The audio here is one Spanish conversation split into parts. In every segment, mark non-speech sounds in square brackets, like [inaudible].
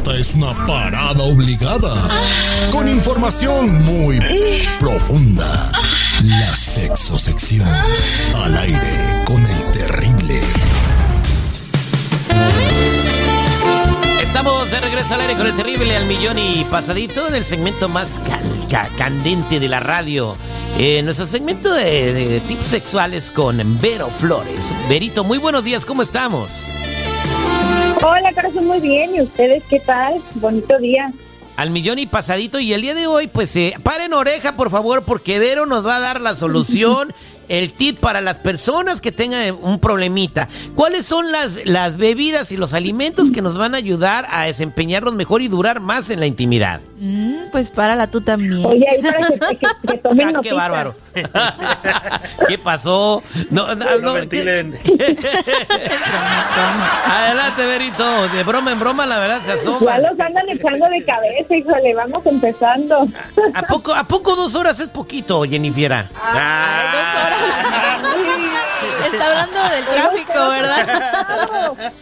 Esta es una parada obligada. Con información muy profunda. La sexosección. Al aire con el terrible. Estamos de regreso al aire con el terrible al millón y pasadito en el segmento más candente de la radio. Eh, nuestro segmento de, de tips sexuales con Vero Flores. Verito, muy buenos días, ¿cómo estamos? Hola, corazón, muy bien. ¿Y ustedes qué tal? Bonito día. Al millón y pasadito. Y el día de hoy, pues, eh, paren oreja, por favor, porque Vero nos va a dar la solución, [laughs] el tip para las personas que tengan un problemita. ¿Cuáles son las, las bebidas y los alimentos que nos van a ayudar a desempeñarnos mejor y durar más en la intimidad? Mm, pues párala tú también. Oye, ahí para que, que- que [laughs] tomen Ah, qué bárbaro. [laughs] ¿Qué pasó? No, no, no, ventilen. Adelante, Verito. De broma en broma, la verdad se Ya asoma. los andan echando de cabeza, híjole, vamos empezando. ¿A poco, ¿A poco dos horas es poquito, Jennifer? Ay, dos horas. Está hablando del tráfico, ¿verdad?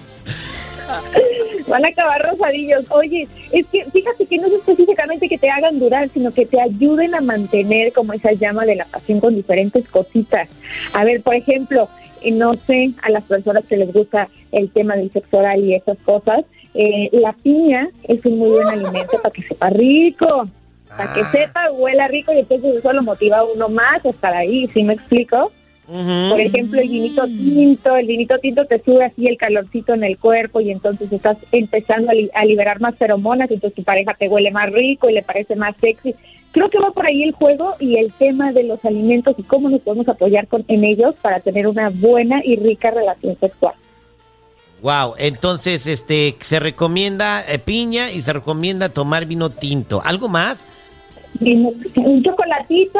[laughs] Van a acabar rosadillos. Oye, es que fíjate que no es específicamente que te hagan durar, sino que te ayuden a mantener como esa llama de la pasión con diferentes cositas. A ver, por ejemplo, eh, no sé, a las personas que les gusta el tema del sexo oral y esas cosas, eh, la piña es un muy buen alimento para que sepa rico, para que sepa, huela rico y entonces eso lo motiva a uno más a estar ahí, ¿sí me explico? Por ejemplo, el vinito tinto, el vinito tinto te sube así el calorcito en el cuerpo y entonces estás empezando a, li- a liberar más feromonas, entonces tu pareja te huele más rico y le parece más sexy. Creo que va por ahí el juego y el tema de los alimentos y cómo nos podemos apoyar con, en ellos para tener una buena y rica relación sexual. Wow, entonces este se recomienda eh, piña y se recomienda tomar vino tinto. ¿Algo más? Un chocolatito,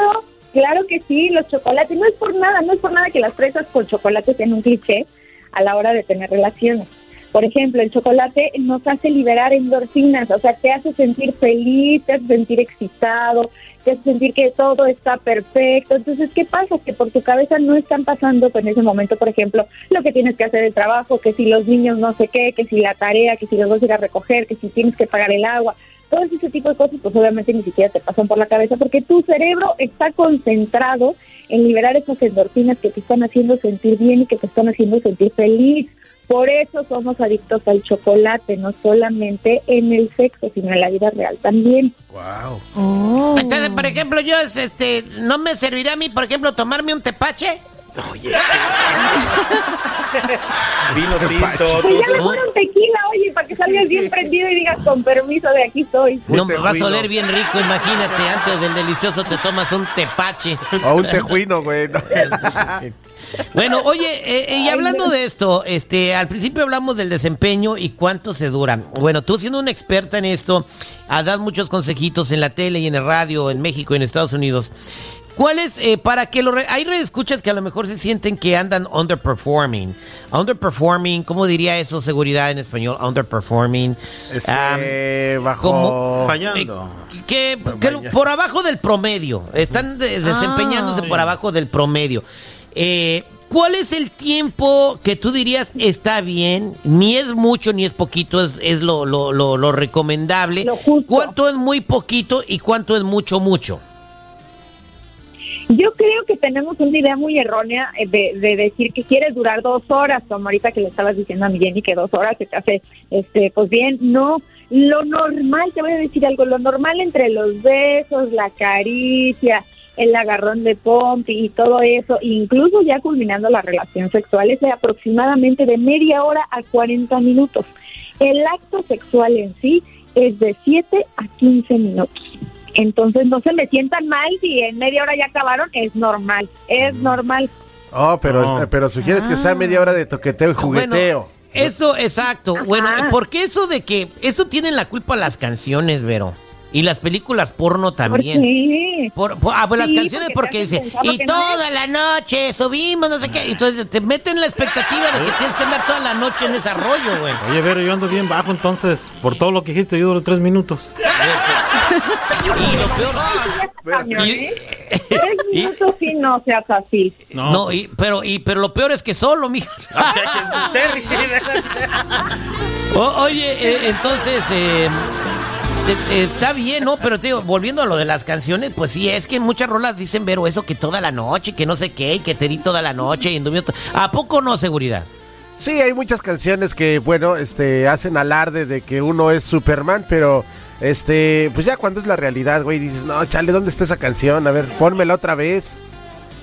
claro que sí, los chocolates, no es por nada, no es por nada que las fresas con chocolate sean un cliché a la hora de tener relaciones. Por ejemplo, el chocolate nos hace liberar endorfinas, o sea, te hace sentir feliz, te hace sentir excitado, te hace sentir que todo está perfecto. Entonces, ¿qué pasa? Que por tu cabeza no están pasando en ese momento, por ejemplo, lo que tienes que hacer el trabajo, que si los niños no sé qué, que si la tarea, que si los vas a ir a recoger, que si tienes que pagar el agua, todo ese tipo de cosas, pues obviamente ni siquiera te pasan por la cabeza porque tu cerebro está concentrado en liberar esas endorfinas que te están haciendo sentir bien y que te están haciendo sentir feliz. Por eso somos adictos al chocolate, no solamente en el sexo, sino en la vida real también. Wow. Oh. Entonces, por ejemplo, yo este no me serviría a mí, por ejemplo, tomarme un tepache. [laughs] Vino tinto. Pues ya mejor un tequila, oye, para que salgas bien prendido y digas con permiso de aquí estoy. No, me va a oler bien rico, imagínate, antes del delicioso te tomas un tepache. O un tejuino, güey. [laughs] no. Bueno, oye, eh, eh, y hablando de esto, este, al principio hablamos del desempeño y cuánto se dura. Bueno, tú siendo una experta en esto, has dado muchos consejitos en la tele y en el radio, en México y en Estados Unidos. ¿Cuáles, eh, para que lo... re- hay escuchas que a lo mejor se sienten que andan underperforming. Underperforming, ¿cómo diría eso, seguridad en español? Underperforming. Este, bajo. como- Fallando. eh, que, por abajo del promedio. Están de- desempeñándose Ah. por abajo del promedio. Eh, ¿Cuál es el tiempo que tú dirías está bien? Ni es mucho ni es poquito, es, es lo, lo, lo, lo recomendable. ¿Cuánto es muy poquito y cuánto es mucho, mucho? Yo creo que tenemos una idea muy errónea eh, de, de decir que quieres durar dos horas, como ahorita que le estabas diciendo a mi Jenny que dos horas se te hace, este, pues bien, no. Lo normal, te voy a decir algo, lo normal entre los besos, la caricia, el agarrón de pompi y todo eso, incluso ya culminando la relación sexual, es de aproximadamente de media hora a 40 minutos. El acto sexual en sí es de 7 a 15 minutos. Entonces no se me sientan mal si en media hora ya acabaron, es normal, es normal. Oh, pero, No. pero sugieres que sea media hora de toqueteo y jugueteo. Bueno, eso, exacto. Bueno, porque eso de que, eso tienen la culpa las canciones, Vero. Y las películas porno ¿Por también. qué? Por, por- ah, pues las Sí, canciones porque porque dice, y no toda la noche subimos, no sé qué, y entonces te meten la expectativa de que tienes que andar toda la noche en ese rollo, güey. Oye, Vero, yo ando bien bajo, entonces, por todo lo que dijiste, yo duro tres minutos. Y lo peor, Camión, y- ¿eh? [laughs] Tres minutos sí no seas así. no, pues, y- pero, y, pero lo peor es que solo, mija. [laughs] [laughs] O- oye, eh, entonces, eh, está bien, ¿no? Pero te digo, volviendo a lo de las canciones, pues sí, es que en muchas rolas dicen, Vero, eso que toda la noche, que no sé qué, y que te di toda la noche, y ¿A poco no, seguridad? Sí, hay muchas canciones que, bueno, este, hacen alarde de que uno es Superman, pero, este, pues ya cuando es la realidad, güey, dices, no, chale, ¿dónde está esa canción? A ver, pónmela otra vez.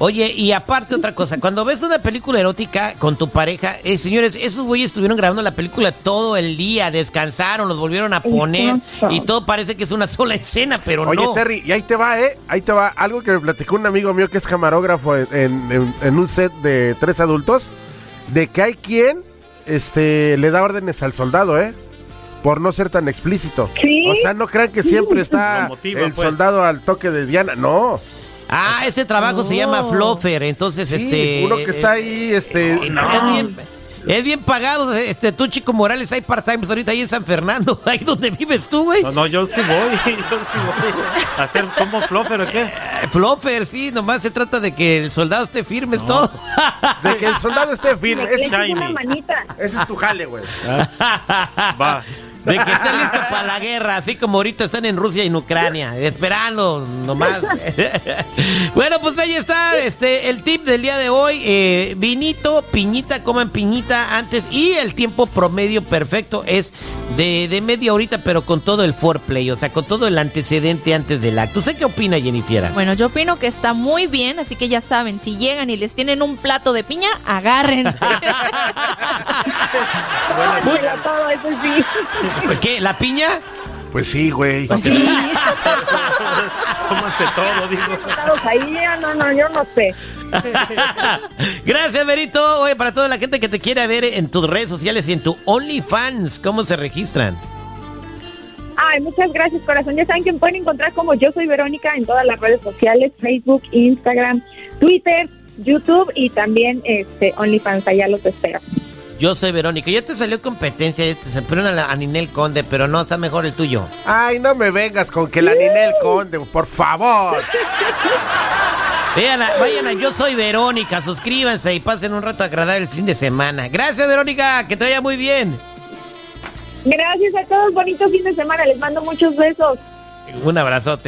Oye, y aparte otra cosa, cuando ves una película erótica con tu pareja, eh, señores, esos güeyes estuvieron grabando la película todo el día, descansaron, los volvieron a poner Exacto. y todo parece que es una sola escena, pero Oye, no. Terry, y ahí te va, ¿eh? Ahí te va. Algo que me platicó un amigo mío que es camarógrafo en, en- en un set de tres adultos, de que hay quien este, le da órdenes al soldado, ¿eh? Por no ser tan explícito. Sí. O sea, no crean que siempre está motiva, el pues. soldado al toque de Diana. No. Ah, ese trabajo se llama Fluffer, entonces Sí, este... uno que está ahí, este... Es bien, es bien pagado, este, tú Chico Morales, hay part-times ahorita ahí en San Fernando, [laughs] ahí donde vives tú, güey. No, no, yo sí voy, [laughs] yo sí voy. ¿A hacer como flopper o qué? Eh, Fluffer, sí, nomás se trata de que el soldado esté firme, es todo. [laughs] De que el soldado esté firme. Shiny. manita. ese es tu jale, güey. Va. De que esté listo para la guerra, así como ahorita están en Rusia y en Ucrania, esperando nomás. [laughs] bueno, pues ahí está este el tip del día de hoy. eh, vinito, piñita, coman piñita antes. Y el tiempo promedio perfecto es de, de media horita, pero con todo el foreplay, o sea, con todo el antecedente antes del acto. ¿Usted qué opina, Jennifer? Bueno, yo opino que está muy bien, así que ya saben, si llegan y les tienen un plato de piña, agárrense. [laughs] Todo, [laughs] eso sí. ¿Qué? ¿La piña? Pues sí, güey. Cómanse [laughs] todo, digo. Ahí, no, no, yo no sé. [laughs] Gracias, Berito. Oye, para toda la gente que te quiere ver en tus redes sociales y en tu OnlyFans, ¿cómo se registran? Ay, muchas gracias, corazón. Ya saben que me pueden encontrar como yo soy Verónica en todas las redes sociales, Facebook, Instagram, Twitter, YouTube y también este OnlyFans. Allá los espero. Yo soy Verónica. Ya te salió competencia, este, se ponen a, la- a Ninel Conde, pero no, está mejor el tuyo. Ay, no me vengas con que la Ninel Conde, por favor. [laughs] Vean, a- vayan a Yo Soy Verónica, suscríbanse y pasen un rato agradable el fin de semana. Gracias, Verónica, que te vaya muy bien. Gracias a todos, bonito fin de semana. Les mando muchos besos. Un abrazote.